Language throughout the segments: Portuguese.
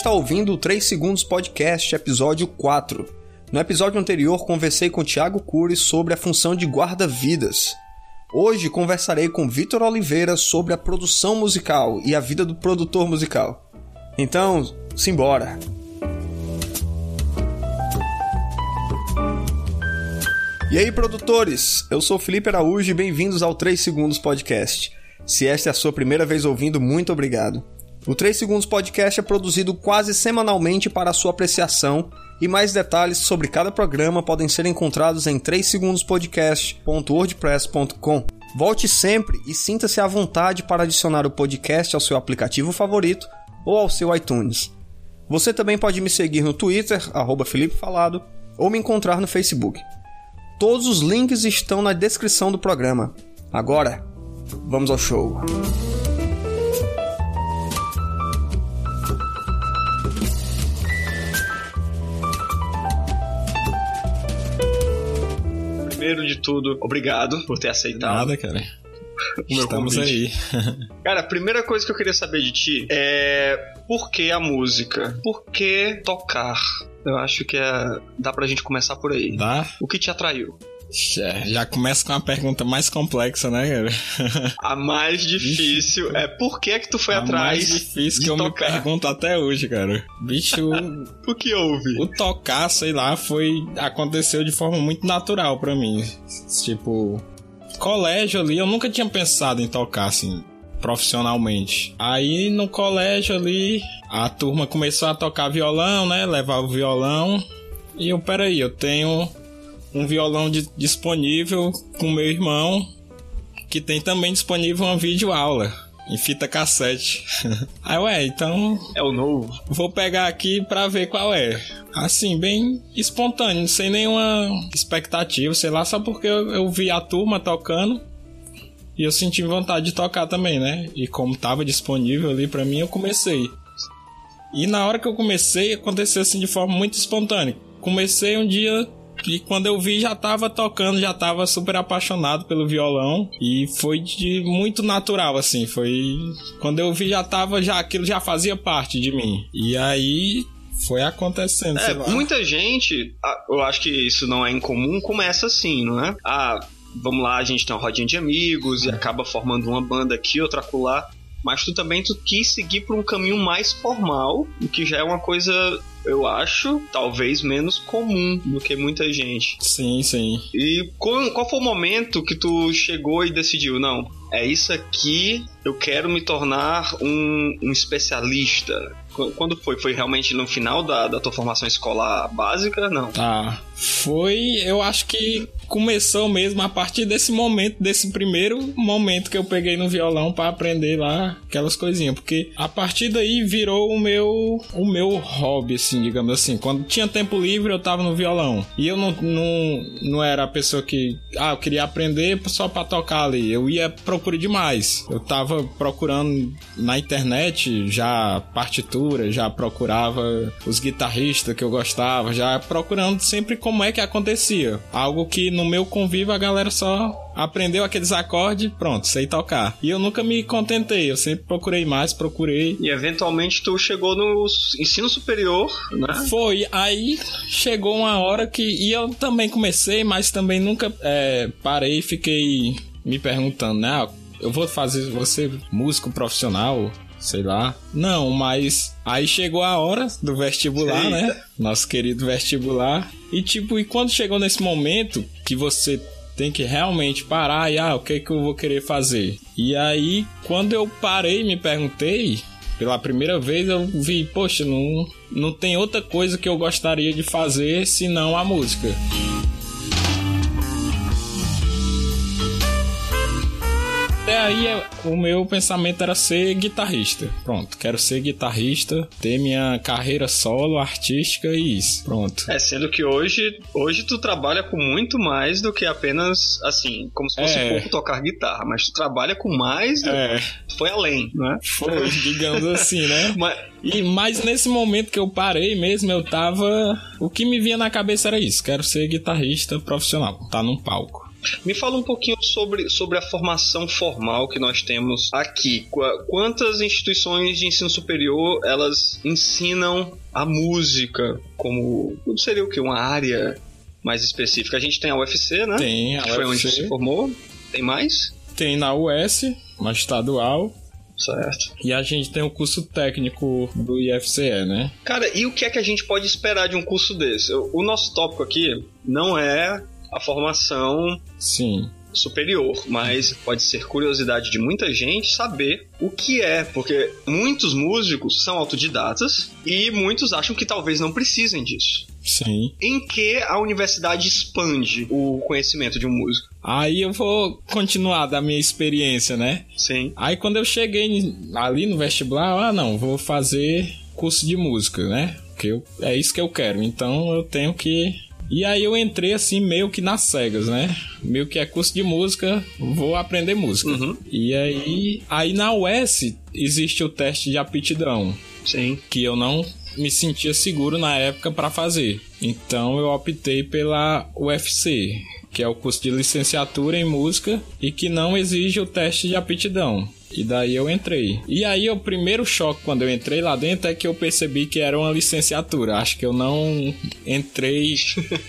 Está ouvindo o 3 Segundos Podcast, episódio 4. No episódio anterior, conversei com Thiago Cury sobre a função de guarda-vidas. Hoje conversarei com Vitor Oliveira sobre a produção musical e a vida do produtor musical. Então, simbora! E aí, produtores? Eu sou Felipe Araújo e bem-vindos ao 3 Segundos Podcast. Se esta é a sua primeira vez ouvindo, muito obrigado. O 3 Segundos Podcast é produzido quase semanalmente para sua apreciação e mais detalhes sobre cada programa podem ser encontrados em 3segundospodcast.wordpress.com. Volte sempre e sinta-se à vontade para adicionar o podcast ao seu aplicativo favorito ou ao seu iTunes. Você também pode me seguir no Twitter, arroba Felipe Falado, ou me encontrar no Facebook. Todos os links estão na descrição do programa. Agora, vamos ao show. Primeiro de tudo, obrigado por ter aceitado. Nada, cara. Estamos convite. aí. cara, a primeira coisa que eu queria saber de ti é por que a música? Por que tocar? Eu acho que é... dá pra gente começar por aí. Dá? O que te atraiu? Já, já começa com uma pergunta mais complexa, né, cara? A mais difícil é por que é que tu foi a atrás? A mais difícil que eu tocar? me pergunto até hoje, cara. Bicho. o que houve? O tocar, sei lá, foi. aconteceu de forma muito natural para mim. Tipo. Colégio ali, eu nunca tinha pensado em tocar assim profissionalmente. Aí no colégio ali, a turma começou a tocar violão, né? Levar o violão. E eu, peraí, eu tenho um violão de, disponível com meu irmão, que tem também disponível uma videoaula em fita cassete. Aí, ué, então. É o novo. Vou pegar aqui pra ver qual é. Assim, bem espontâneo, sem nenhuma expectativa, sei lá, só porque eu, eu vi a turma tocando. E eu senti vontade de tocar também, né? E como tava disponível ali para mim, eu comecei. E na hora que eu comecei, aconteceu assim de forma muito espontânea. Comecei um dia e quando eu vi, já tava tocando, já tava super apaixonado pelo violão. E foi de muito natural, assim. Foi. Quando eu vi, já tava. já Aquilo já fazia parte de mim. E aí. Foi acontecendo. É, muita gente, eu acho que isso não é incomum, começa assim, não é? Ah, vamos lá, a gente tem uma rodinha de amigos e acaba formando uma banda aqui, outra acolá mas tu também tu quis seguir por um caminho mais formal, o que já é uma coisa eu acho, talvez menos comum do que muita gente. Sim, sim. E qual, qual foi o momento que tu chegou e decidiu, não, é isso aqui, eu quero me tornar um, um especialista? Quando foi? Foi realmente no final da, da tua formação escolar básica? Não. Tá. Foi, eu acho que começou mesmo a partir desse momento, desse primeiro momento que eu peguei no violão para aprender lá aquelas coisinhas, porque a partir daí virou o meu o meu hobby, assim, digamos assim. Quando tinha tempo livre, eu tava no violão. E eu não, não, não era a pessoa que, ah, eu queria aprender só para tocar ali. Eu ia procurar demais. Eu tava procurando na internet já partitura, já procurava os guitarristas que eu gostava, já procurando sempre como é que acontecia. Algo que no meu convívio a galera só aprendeu aqueles acordes, pronto, sei tocar. E eu nunca me contentei, eu sempre procurei mais, procurei. E eventualmente tu chegou no ensino superior, né? Foi, aí chegou uma hora que. E eu também comecei, mas também nunca é, parei e fiquei me perguntando, né? Ah, eu vou fazer você músico profissional, sei lá. Não, mas aí chegou a hora do vestibular, Eita. né? Nosso querido vestibular. E tipo, e quando chegou nesse momento que você tem que realmente parar e ah, o que é que eu vou querer fazer? E aí, quando eu parei e me perguntei, pela primeira vez eu vi, poxa, não, não tem outra coisa que eu gostaria de fazer senão a música. Até aí o meu pensamento era ser guitarrista. Pronto, quero ser guitarrista, ter minha carreira solo, artística e isso. Pronto. É, sendo que hoje, hoje tu trabalha com muito mais do que apenas, assim, como se fosse é. pouco tocar guitarra, mas tu trabalha com mais, é. foi além, né? Foi, digamos assim, né? mas... E mas nesse momento que eu parei mesmo, eu tava. O que me vinha na cabeça era isso: quero ser guitarrista profissional, tá num palco. Me fala um pouquinho sobre, sobre a formação formal que nós temos aqui. Quantas instituições de ensino superior elas ensinam a música como seria o que uma área mais específica? A gente tem a UFC, né? Tem a que UFC. Foi onde se formou. Tem mais? Tem na US, uma estadual. Certo. E a gente tem o curso técnico do IFCE, né? Cara, e o que é que a gente pode esperar de um curso desse? O nosso tópico aqui não é a formação Sim. superior, mas pode ser curiosidade de muita gente saber o que é, porque muitos músicos são autodidatas e muitos acham que talvez não precisem disso. Sim. Em que a universidade expande o conhecimento de um músico? Aí eu vou continuar da minha experiência, né? Sim. Aí quando eu cheguei ali no vestibular, ah, não, vou fazer curso de música, né? Porque eu, é isso que eu quero. Então eu tenho que e aí eu entrei assim meio que nas cegas, né? Meio que é curso de música, vou aprender música. Uhum. E aí, aí na US existe o teste de aptidão. Sim. Que eu não me sentia seguro na época para fazer. Então eu optei pela UFC, que é o curso de licenciatura em música e que não exige o teste de aptidão. E daí eu entrei. E aí o primeiro choque quando eu entrei lá dentro é que eu percebi que era uma licenciatura. Acho que eu não entrei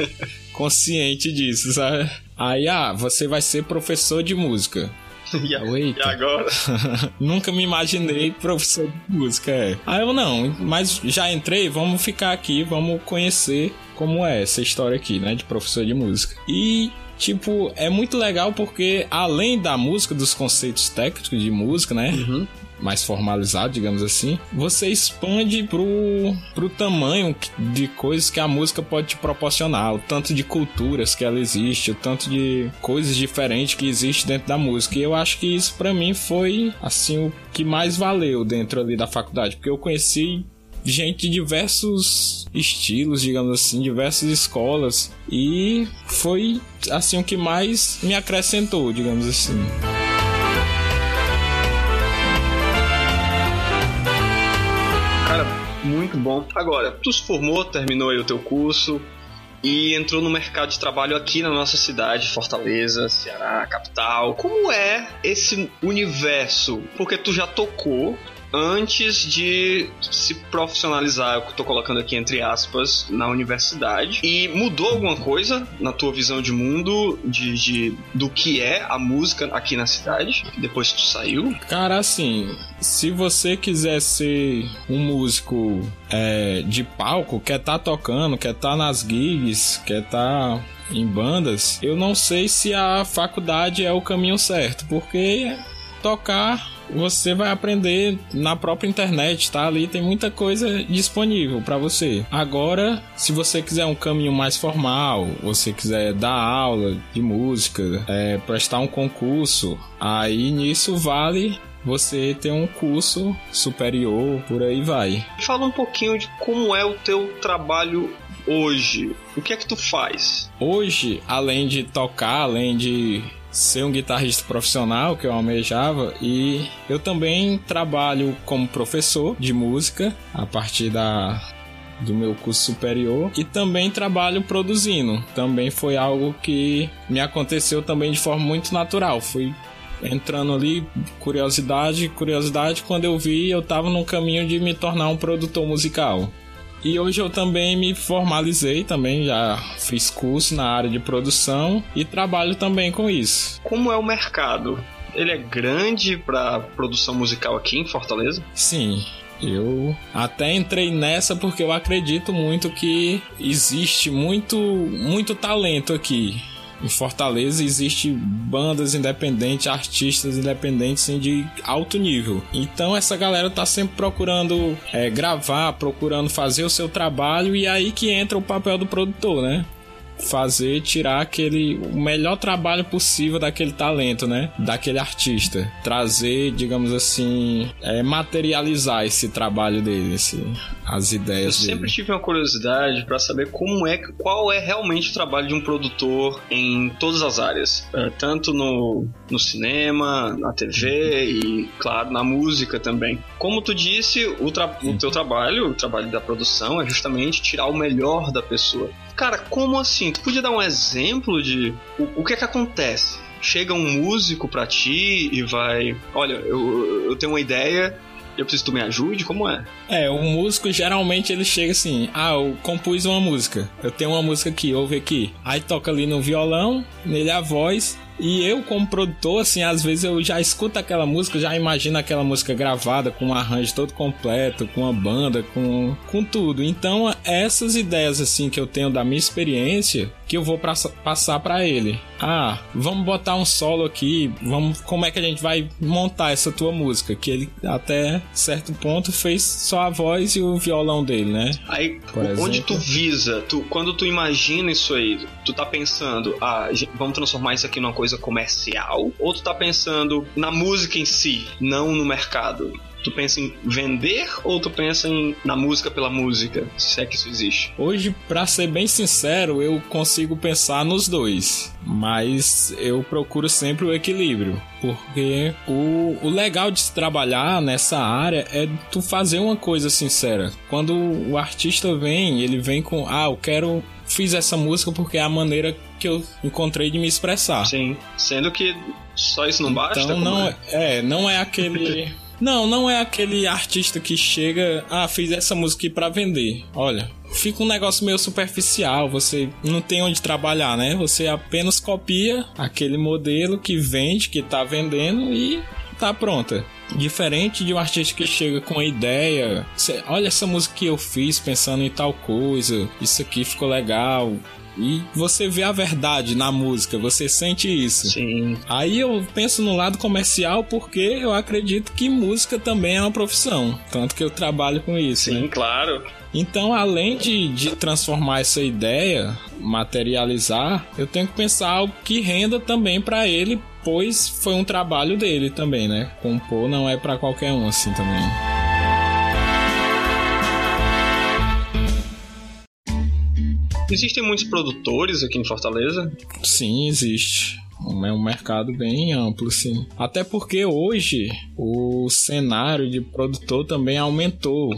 consciente disso, sabe? Aí, ah, você vai ser professor de música. E, a, e agora? Nunca me imaginei professor de música, é. Aí eu não, mas já entrei, vamos ficar aqui, vamos conhecer como é essa história aqui, né, de professor de música. E tipo, é muito legal porque além da música, dos conceitos técnicos de música, né? Uhum mais formalizado, digamos assim, você expande pro, pro tamanho de coisas que a música pode te proporcionar, o tanto de culturas que ela existe, o tanto de coisas diferentes que existe dentro da música. E eu acho que isso para mim foi assim o que mais valeu dentro ali da faculdade, porque eu conheci gente de diversos estilos, digamos assim, diversas escolas e foi assim o que mais me acrescentou, digamos assim. Cara, muito bom. Agora, tu se formou, terminou aí o teu curso e entrou no mercado de trabalho aqui na nossa cidade, Fortaleza, Ceará, capital. Como é esse universo? Porque tu já tocou antes de se profissionalizar, eu tô colocando aqui entre aspas, na universidade. E mudou alguma coisa na tua visão de mundo, de, de do que é a música aqui na cidade, depois que tu saiu? Cara, assim, se você quiser ser um músico é, de palco, quer tá tocando, quer tá nas gigs, quer tá em bandas, eu não sei se a faculdade é o caminho certo, porque tocar você vai aprender na própria internet, tá? Ali tem muita coisa disponível para você. Agora, se você quiser um caminho mais formal, você quiser dar aula de música, é, prestar um concurso, aí nisso vale você ter um curso superior, por aí vai. Fala um pouquinho de como é o teu trabalho hoje. O que é que tu faz? Hoje, além de tocar, além de ser um guitarrista profissional que eu almejava e eu também trabalho como professor de música a partir da do meu curso superior e também trabalho produzindo. Também foi algo que me aconteceu também de forma muito natural. Fui entrando ali, curiosidade, curiosidade, quando eu vi, eu tava no caminho de me tornar um produtor musical. E hoje eu também me formalizei, também já fiz curso na área de produção e trabalho também com isso. Como é o mercado? Ele é grande para produção musical aqui em Fortaleza? Sim, eu até entrei nessa porque eu acredito muito que existe muito muito talento aqui em Fortaleza existe bandas independentes, artistas independentes assim, de alto nível. Então essa galera tá sempre procurando é, gravar, procurando fazer o seu trabalho e aí que entra o papel do produtor, né? Fazer, tirar aquele o melhor trabalho possível daquele talento, né? Daquele artista. Trazer, digamos assim, é, materializar esse trabalho dele, esse, as ideias Eu sempre tive uma curiosidade para saber como é, qual é realmente o trabalho de um produtor em todas as áreas. É, tanto no, no cinema, na TV e, claro, na música também. Como tu disse, o, tra o teu trabalho, o trabalho da produção, é justamente tirar o melhor da pessoa cara, como assim? Tu podia dar um exemplo de o, o que é que acontece? Chega um músico pra ti e vai, olha, eu, eu tenho uma ideia, eu preciso que tu me ajude? Como é? É, o músico geralmente ele chega assim: ah, eu compus uma música, eu tenho uma música aqui, ouve aqui. Aí toca ali no violão, nele a voz, e eu, como produtor, assim, às vezes eu já escuto aquela música, já imagino aquela música gravada com um arranjo todo completo, com a banda, com, com tudo. Então, essas ideias, assim, que eu tenho da minha experiência, que eu vou pra, passar para ele. Ah, vamos botar um solo aqui, vamos, como é que a gente vai montar essa tua música? Que ele, até certo ponto, fez só a voz e o violão dele, né? Aí, Por onde exemplo. tu visa? Tu, quando tu imagina isso aí, tu tá pensando, ah, vamos transformar isso aqui numa coisa coisa comercial ou tu tá pensando na música em si, não no mercado? Tu pensa em vender ou tu pensa em, na música pela música? Se é que isso existe. Hoje, para ser bem sincero, eu consigo pensar nos dois. Mas eu procuro sempre o equilíbrio. Porque o, o legal de se trabalhar nessa área é tu fazer uma coisa sincera. Quando o artista vem, ele vem com, ah, eu quero fiz essa música porque é a maneira que eu encontrei de me expressar. Sim, sendo que só isso não basta. Então não é? é, não é aquele Não, não é aquele artista que chega, ah, fiz essa música aqui para vender. Olha, fica um negócio meio superficial, você não tem onde trabalhar, né? Você apenas copia aquele modelo que vende, que tá vendendo e tá pronta. Diferente de um artista que chega com a ideia, olha essa música que eu fiz pensando em tal coisa, isso aqui ficou legal, e você vê a verdade na música, você sente isso. Sim. Aí eu penso no lado comercial porque eu acredito que música também é uma profissão. Tanto que eu trabalho com isso. Sim, né? claro. Então, além de, de transformar essa ideia, materializar, eu tenho que pensar algo que renda também para ele, pois foi um trabalho dele também, né? Compor não é para qualquer um assim também. Existem muitos produtores aqui em Fortaleza? Sim, existe. É um mercado bem amplo, sim. Até porque hoje o cenário de produtor também aumentou.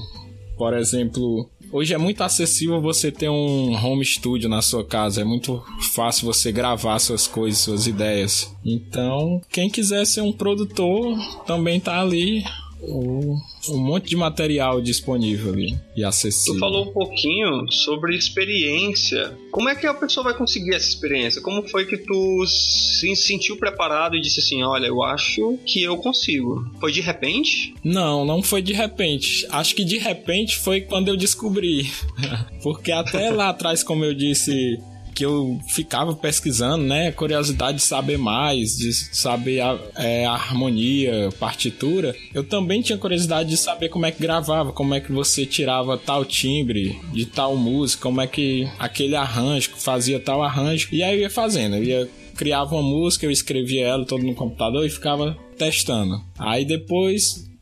Por exemplo, hoje é muito acessível você ter um home studio na sua casa. É muito fácil você gravar suas coisas, suas ideias. Então, quem quiser ser um produtor também tá ali um, um monte de material disponível ali e acessível. Tu falou um pouquinho sobre experiência. Como é que a pessoa vai conseguir essa experiência? Como foi que tu se sentiu preparado e disse assim: olha, eu acho que eu consigo? Foi de repente? Não, não foi de repente. Acho que de repente foi quando eu descobri. Porque até lá atrás, como eu disse, que eu ficava pesquisando, né? Curiosidade de saber mais, de saber a, é, a, harmonia, partitura. Eu também tinha curiosidade de saber como é que gravava, como é que você tirava tal timbre de tal música, como é que aquele arranjo fazia tal arranjo. E aí eu ia fazendo, eu ia criava uma música, eu escrevia ela todo no computador e ficava testando. Aí depois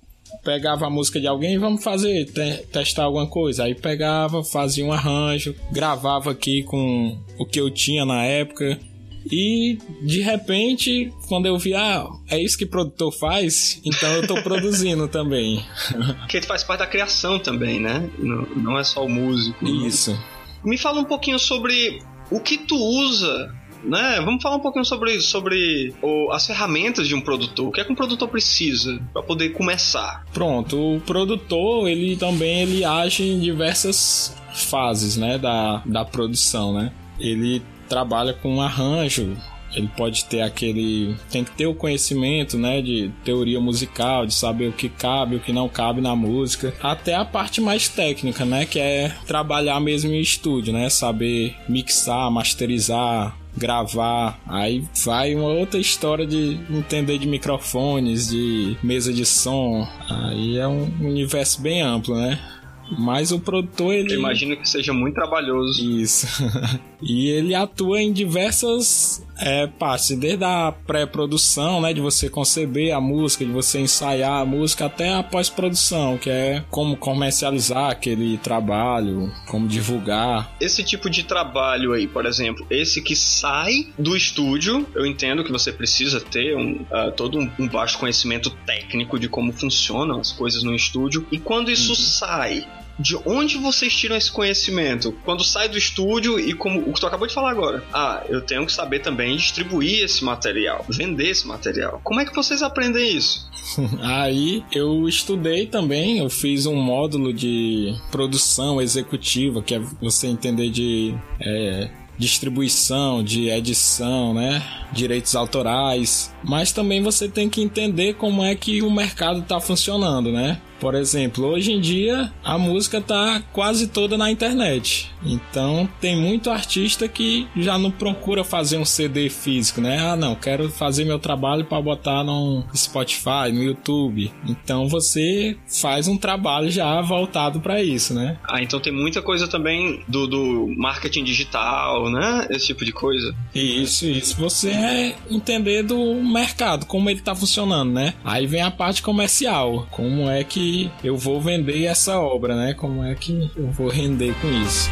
pegava a música de alguém, vamos fazer, te testar alguma coisa. Aí pegava, fazia um arranjo, gravava aqui com o que eu tinha na época. E de repente, quando eu vi, ah, é isso que produtor faz, então eu tô produzindo também. Porque faz parte da criação também, né? Não, não é só o músico. Isso. Me fala um pouquinho sobre o que tu usa né? Vamos falar um pouquinho sobre, sobre o, as ferramentas de um produtor. O que é que um produtor precisa para poder começar? Pronto, o produtor, ele também ele age em diversas fases, né, da, da produção, né? Ele trabalha com arranjo, ele pode ter aquele. tem que ter o conhecimento, né, de teoria musical, de saber o que cabe, o que não cabe na música, até a parte mais técnica, né, que é trabalhar mesmo em estúdio, né, saber mixar, masterizar, gravar. Aí vai uma outra história de entender de microfones, de mesa de som. Aí é um universo bem amplo, né? Mas o produtor, ele. Eu imagino que seja muito trabalhoso. Isso. e ele atua em diversas é, partes, desde a pré-produção, né? De você conceber a música, de você ensaiar a música, até a pós-produção, que é como comercializar aquele trabalho, como divulgar. Esse tipo de trabalho aí, por exemplo, esse que sai do estúdio, eu entendo que você precisa ter um, uh, todo um, um baixo conhecimento técnico de como funcionam as coisas no estúdio. E quando isso uhum. sai de onde vocês tiram esse conhecimento? Quando sai do estúdio e como o que tu acabou de falar agora. Ah, eu tenho que saber também distribuir esse material, vender esse material. Como é que vocês aprendem isso? Aí eu estudei também, eu fiz um módulo de produção executiva, que é você entender de é, distribuição, de edição, né? Direitos autorais. Mas também você tem que entender como é que o mercado está funcionando, né? Por exemplo, hoje em dia a música tá quase toda na internet. Então tem muito artista que já não procura fazer um CD físico, né? Ah, não, quero fazer meu trabalho para botar no Spotify, no YouTube. Então você faz um trabalho já voltado para isso, né? Ah, então tem muita coisa também do, do marketing digital, né? Esse tipo de coisa. Isso, isso. Você é entender do mercado, como ele tá funcionando, né? Aí vem a parte comercial, como é que eu vou vender essa obra, né? Como é que eu vou render com isso?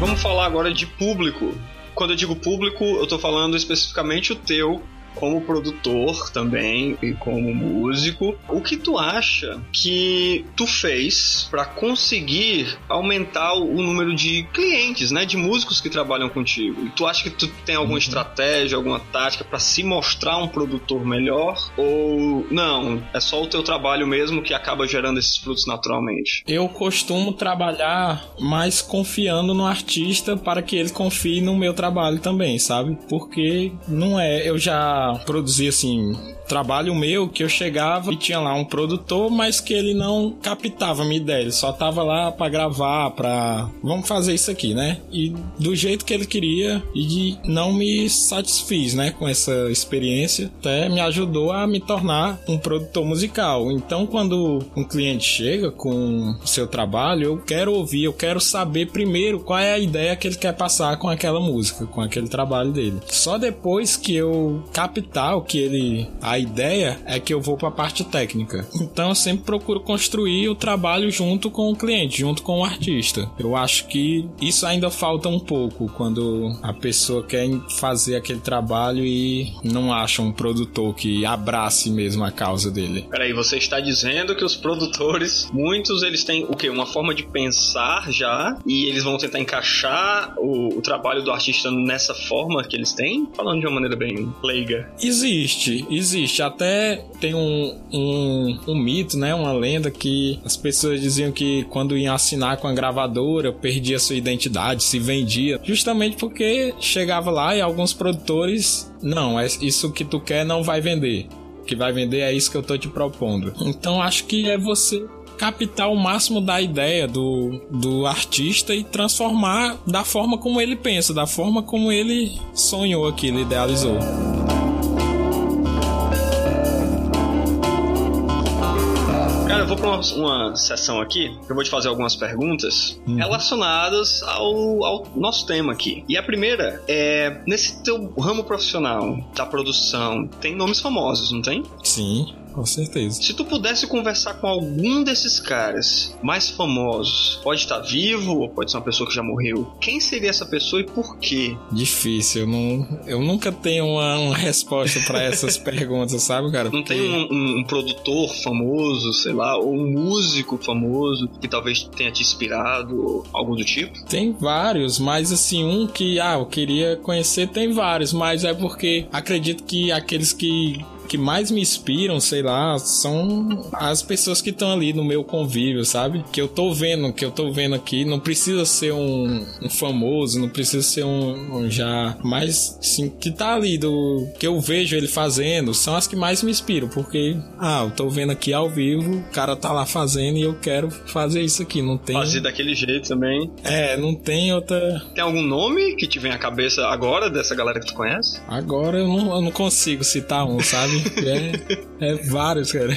Vamos falar agora de público. Quando eu digo público, eu estou falando especificamente o teu como produtor também e como músico, o que tu acha que tu fez para conseguir aumentar o número de clientes, né, de músicos que trabalham contigo? Tu acha que tu tem alguma uhum. estratégia, alguma tática para se mostrar um produtor melhor ou não, é só o teu trabalho mesmo que acaba gerando esses frutos naturalmente? Eu costumo trabalhar mais confiando no artista para que ele confie no meu trabalho também, sabe? Porque não é, eu já produzir assim trabalho meu que eu chegava e tinha lá um produtor, mas que ele não captava minha ideia, ele só tava lá para gravar, para vamos fazer isso aqui, né? E do jeito que ele queria e não me satisfiz, né, com essa experiência, até me ajudou a me tornar um produtor musical. Então, quando um cliente chega com o seu trabalho, eu quero ouvir, eu quero saber primeiro qual é a ideia que ele quer passar com aquela música, com aquele trabalho dele. Só depois que eu captar o que ele a ideia é que eu vou para a parte técnica. Então eu sempre procuro construir o trabalho junto com o cliente, junto com o artista. Eu acho que isso ainda falta um pouco quando a pessoa quer fazer aquele trabalho e não acha um produtor que abrace mesmo a causa dele. Peraí, você está dizendo que os produtores, muitos eles têm o que? Uma forma de pensar já e eles vão tentar encaixar o, o trabalho do artista nessa forma que eles têm? Falando de uma maneira bem leiga. Existe, existe existe. Até tem um, um, um, mito, né? Uma lenda que as pessoas diziam que quando iam assinar com a gravadora, perdia sua identidade, se vendia. Justamente porque chegava lá e alguns produtores, não, é isso que tu quer não vai vender. O que vai vender é isso que eu tô te propondo. Então acho que é você captar o máximo da ideia do, do artista e transformar da forma como ele pensa, da forma como ele sonhou aquilo, idealizou. Eu vou para uma, uma sessão aqui, que eu vou te fazer algumas perguntas uhum. relacionadas ao, ao nosso tema aqui. E a primeira é: nesse teu ramo profissional da produção, tem nomes famosos, não tem? Sim. Com certeza. Se tu pudesse conversar com algum desses caras mais famosos, pode estar vivo ou pode ser uma pessoa que já morreu, quem seria essa pessoa e por quê? Difícil, eu, não, eu nunca tenho uma, uma resposta para essas perguntas, sabe, cara? Não tem um, um, um, produtor famoso, sei lá, ou um músico famoso que talvez tenha te inspirado, algo do tipo? Tem vários, mas assim, um que, ah, eu queria conhecer, tem vários, mas é porque acredito que aqueles que que mais me inspiram, sei lá, são as pessoas que estão ali no meu convívio, sabe? Que eu tô vendo, que eu tô vendo aqui. Não precisa ser um, um famoso, não precisa ser um, um, já. Mas, sim, que tá ali do. que eu vejo ele fazendo, são as que mais me inspiram. Porque, ah, eu tô vendo aqui ao vivo, o cara tá lá fazendo e eu quero fazer isso aqui. Não tem. Fazer daquele jeito também. É, não tem outra. Tem algum nome que te vem à cabeça agora dessa galera que tu conhece? Agora eu não, eu não consigo citar um, sabe? É, é vários, cara.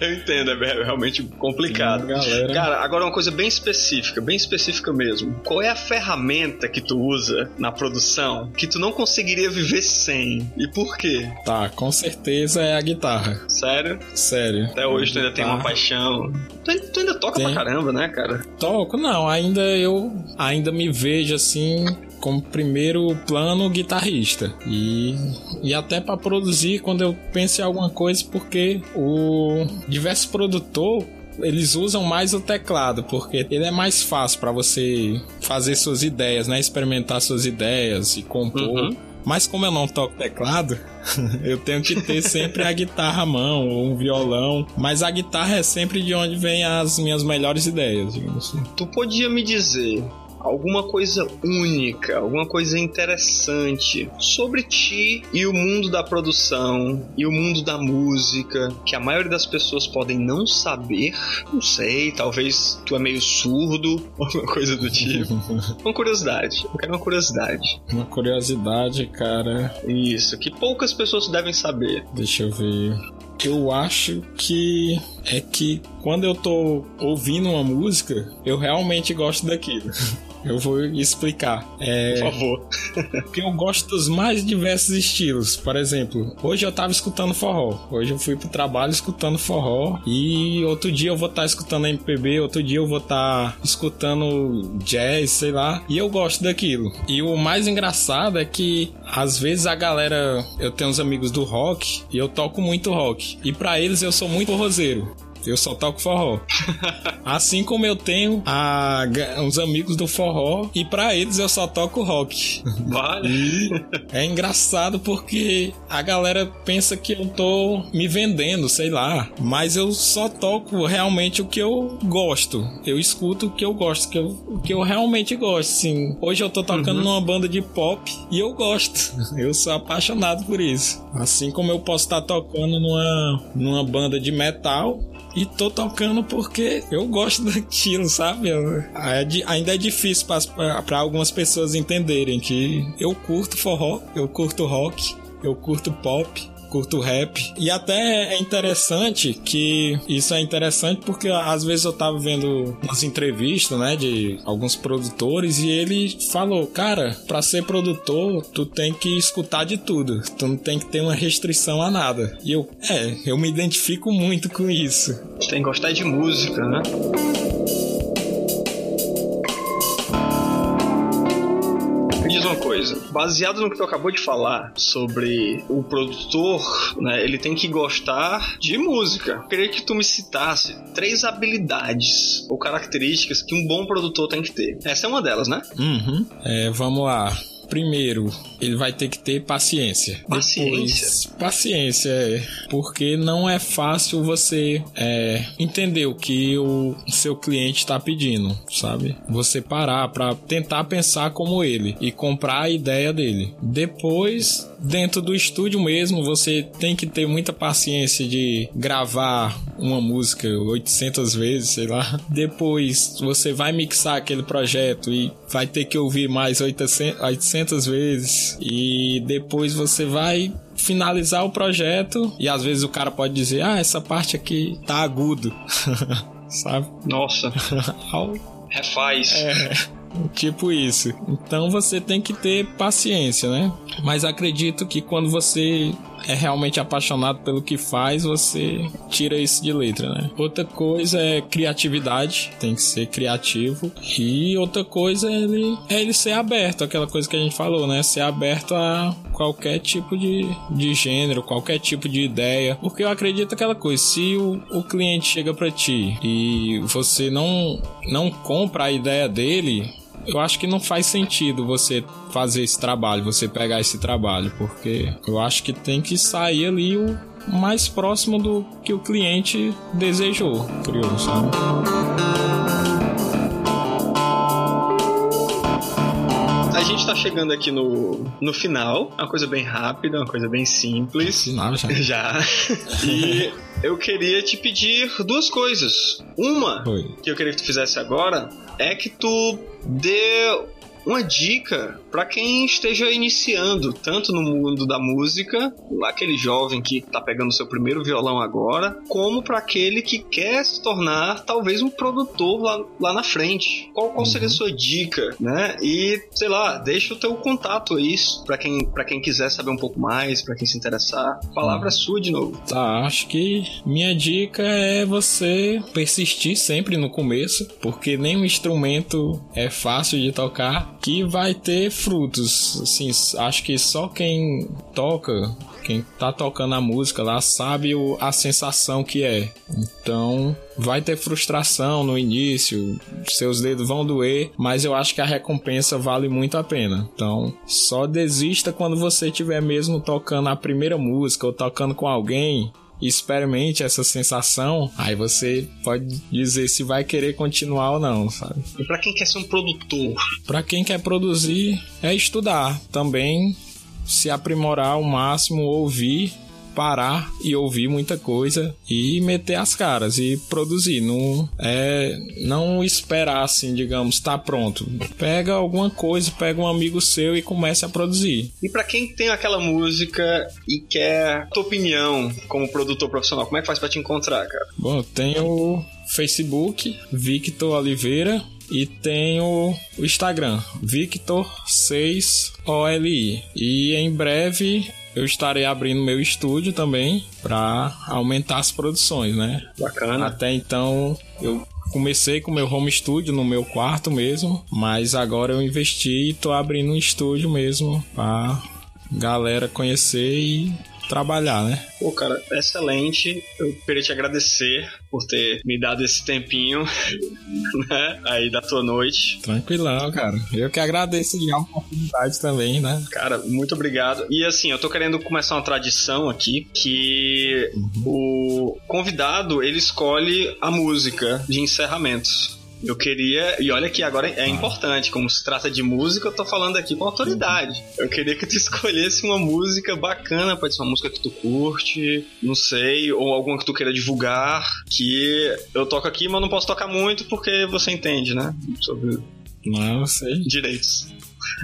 Eu entendo, é realmente complicado. Galera. Cara, agora uma coisa bem específica, bem específica mesmo. Qual é a ferramenta que tu usa na produção que tu não conseguiria viver sem? E por quê? Tá, com certeza é a guitarra. Sério? Sério. Até hoje tu ainda tem uma paixão. Tu, tu ainda toca tem. pra caramba, né, cara? Toco, não, ainda eu ainda me vejo assim como primeiro plano guitarrista. E, e até para produzir quando eu penso em alguma coisa, porque o diversos produtor eles usam mais o teclado, porque ele é mais fácil para você fazer suas ideias, né? Experimentar suas ideias e compor. Uhum. Mas como eu não toco teclado, eu tenho que ter sempre a guitarra à mão ou um violão. Mas a guitarra é sempre de onde vem as minhas melhores ideias, digamos assim. Tu podia me dizer alguma coisa única, alguma coisa interessante sobre ti e o mundo da produção e o mundo da música que a maioria das pessoas podem não saber. Não sei, talvez tu é meio surdo, alguma coisa do tipo. uma curiosidade. Eu quero uma curiosidade. Uma curiosidade, cara. Isso, que poucas pessoas devem saber. Deixa eu ver. Eu acho que é que quando eu tô ouvindo uma música, eu realmente gosto daquilo. Eu vou explicar. É, Por favor. porque eu gosto dos mais diversos estilos. Por exemplo, hoje eu tava escutando forró. Hoje eu fui pro trabalho escutando forró. E outro dia eu vou estar tá escutando MPB. Outro dia eu vou estar tá escutando jazz, sei lá. E eu gosto daquilo. E o mais engraçado é que às vezes a galera. Eu tenho uns amigos do rock e eu toco muito rock. E para eles eu sou muito roseiro. Eu só toco forró. assim como eu tenho a, uns amigos do forró e para eles eu só toco rock. Vale. É engraçado porque a galera pensa que eu tô me vendendo, sei lá, mas eu só toco realmente o que eu gosto. Eu escuto o que eu gosto, que eu, o que eu realmente gosto, sim. Hoje eu tô tocando uhum. numa banda de pop e eu gosto. Eu sou apaixonado por isso. Assim como eu posso estar tocando numa, numa banda de metal e tô tocando porque eu gosto daquilo, sabe? É ainda é difícil para algumas pessoas entenderem que eu curto forró, eu curto rock, eu curto pop, curto rap. E até é interessante que isso é interessante porque às vezes eu tava vendo umas entrevistas, né, de alguns produtores e ele falou, cara, para ser produtor, tu tem que escutar de tudo. Tu não tem que ter uma restrição a nada. E eu, é, eu me identifico muito com isso. Tem que gostar de música, né? Uma coisa. Baseado no que tu acabou de falar sobre o produtor, né, ele tem que gostar de música. Eu queria que tu me citasse três habilidades ou características que um bom produtor tem que ter. Essa é uma delas, né? Uhum. É, vamos lá. Primeiro, ele vai ter que ter paciência. Paciência. Depois, paciência, é. Porque não é fácil você é, entender o que o seu cliente está pedindo, sabe? Você parar para tentar pensar como ele e comprar a ideia dele. Depois, dentro do estúdio mesmo, você tem que ter muita paciência de gravar uma música 800 vezes, sei lá. Depois, você vai mixar aquele projeto e vai ter que ouvir mais 800, 800 vezes. E depois você vai finalizar o projeto e às vezes o cara pode dizer: "Ah, essa parte aqui tá agudo". Sabe? Nossa. Refaz. É. Tipo isso. Então você tem que ter paciência, né? Mas acredito que quando você é realmente apaixonado pelo que faz, você tira isso de letra, né? Outra coisa é criatividade, tem que ser criativo. E outra coisa é ele, é ele ser aberto, aquela coisa que a gente falou, né? Ser aberto a qualquer tipo de, de gênero, qualquer tipo de ideia. Porque eu acredito aquela coisa, se o, o cliente chega para ti e você não, não compra a ideia dele, eu acho que não faz sentido você fazer esse trabalho, você pegar esse trabalho, porque eu acho que tem que sair ali o mais próximo do que o cliente desejou, criou, sabe? Gente tá chegando aqui no, no final, uma coisa bem rápida, uma coisa bem simples. Final já. Já. E eu queria te pedir duas coisas. Uma, Oi. que eu queria que tu fizesse agora, é que tu dê uma dica para quem esteja iniciando, tanto no mundo da música, aquele jovem que tá pegando seu primeiro violão agora, como para aquele que quer se tornar talvez um produtor lá, lá na frente. Qual, qual seria a uhum. sua dica, né? E, sei lá, deixa o teu contato aí para quem, pra quem quiser saber um pouco mais, para quem se interessar. Palavra é sua de novo. Tá, acho que minha dica é você persistir sempre no começo, porque nenhum instrumento é fácil de tocar que vai ter frutos. Assim, acho que só quem toca quem tá tocando a música lá sabe o, a sensação que é. Então, vai ter frustração no início, seus dedos vão doer, mas eu acho que a recompensa vale muito a pena. Então, só desista quando você estiver mesmo tocando a primeira música ou tocando com alguém experimente essa sensação, aí você pode dizer se vai querer continuar ou não, sabe? E para quem quer ser um produtor? Para quem quer produzir, é estudar também se aprimorar ao máximo, ouvir, parar e ouvir muita coisa e meter as caras e produzir. Não é não esperar assim, digamos, tá pronto. Pega alguma coisa, pega um amigo seu e comece a produzir. E para quem tem aquela música e quer tua opinião como produtor profissional, como é que faz para te encontrar, cara? Bom, eu tenho Facebook, Victor Oliveira, e tenho o Instagram, Victor6OLI. E em breve eu estarei abrindo meu estúdio também para aumentar as produções, né? Bacana. Até então eu comecei com meu home studio no meu quarto mesmo, mas agora eu investi e tô abrindo um estúdio mesmo para galera conhecer e trabalhar, né? Pô, cara, excelente. Eu queria te agradecer por ter me dado esse tempinho, né? Aí da tua noite. Tranquilão, cara. Eu que agradeço de a oportunidade também, né? Cara, muito obrigado. E assim, eu tô querendo começar uma tradição aqui que uhum. o convidado ele escolhe a música de encerramentos. Eu queria, e olha que agora é importante, como se trata de música, eu tô falando aqui com autoridade. Eu queria que tu escolhesse uma música bacana, pode ser uma música que tu curte, não sei, ou alguma que tu queira divulgar, que eu toco aqui, mas não posso tocar muito porque você entende, né? Sobre não, sei. direitos.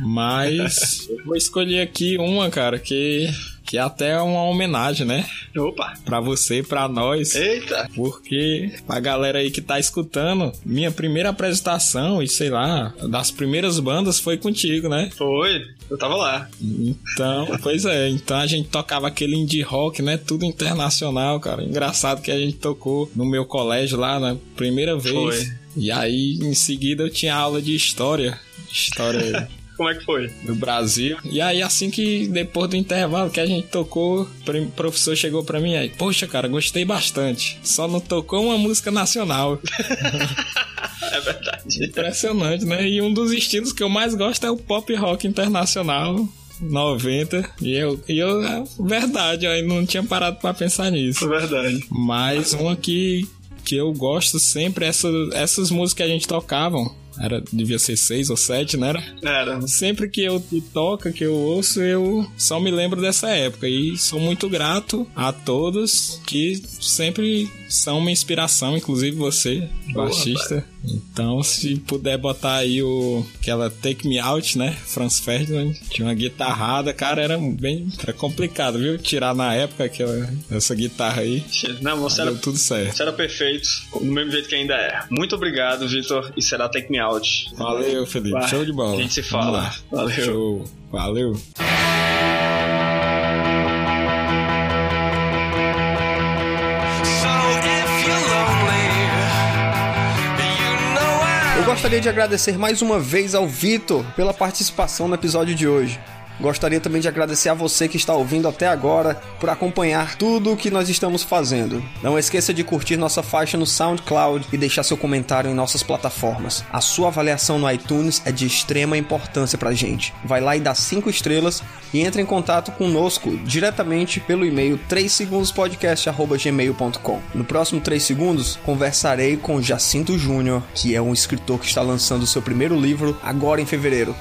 Mas eu vou escolher aqui uma, cara, que que é até uma homenagem, né? Opa! Pra você e pra nós. Eita! Porque a galera aí que tá escutando, minha primeira apresentação e sei lá, das primeiras bandas foi contigo, né? Foi, eu tava lá. Então, pois é, então a gente tocava aquele indie rock, né? Tudo internacional, cara. Engraçado que a gente tocou no meu colégio lá na primeira vez. Foi. E aí, em seguida, eu tinha aula de história. História Como é que foi? Do Brasil. E aí, assim que depois do intervalo que a gente tocou, o professor chegou pra mim aí, poxa, cara, gostei bastante. Só não tocou uma música nacional. é verdade. Impressionante, né? E um dos estilos que eu mais gosto é o pop rock internacional. 90 e eu, e eu é verdade, eu não tinha parado para pensar nisso. É verdade. Mas uma que, que eu gosto sempre, essa, essas músicas que a gente tocavam, era, devia ser seis ou sete, não era? Era. Sempre que eu toca, que eu ouço, eu só me lembro dessa época. E sou muito grato a todos que sempre são uma inspiração, inclusive você, Boa, baixista. Pai. Então, se puder botar aí o aquela Take Me Out, né? Franz Ferdinand, tinha uma guitarrada, cara, era bem era complicado, viu? Tirar na época aquela essa guitarra aí. Não, você era tudo certo. Você era perfeito, do mesmo jeito que ainda é. Muito obrigado, Vitor, e será Take Me Out. Valeu, Felipe. Vai. Show de bola. A gente se fala. Valeu. Show. Valeu. Gostaria de agradecer mais uma vez ao Vitor pela participação no episódio de hoje. Gostaria também de agradecer a você que está ouvindo até agora por acompanhar tudo o que nós estamos fazendo. Não esqueça de curtir nossa faixa no SoundCloud e deixar seu comentário em nossas plataformas. A sua avaliação no iTunes é de extrema importância pra gente. Vai lá e dá 5 estrelas e entre em contato conosco diretamente pelo e-mail 3segundospodcast@gmail.com. No próximo 3 segundos conversarei com Jacinto Júnior, que é um escritor que está lançando seu primeiro livro agora em fevereiro.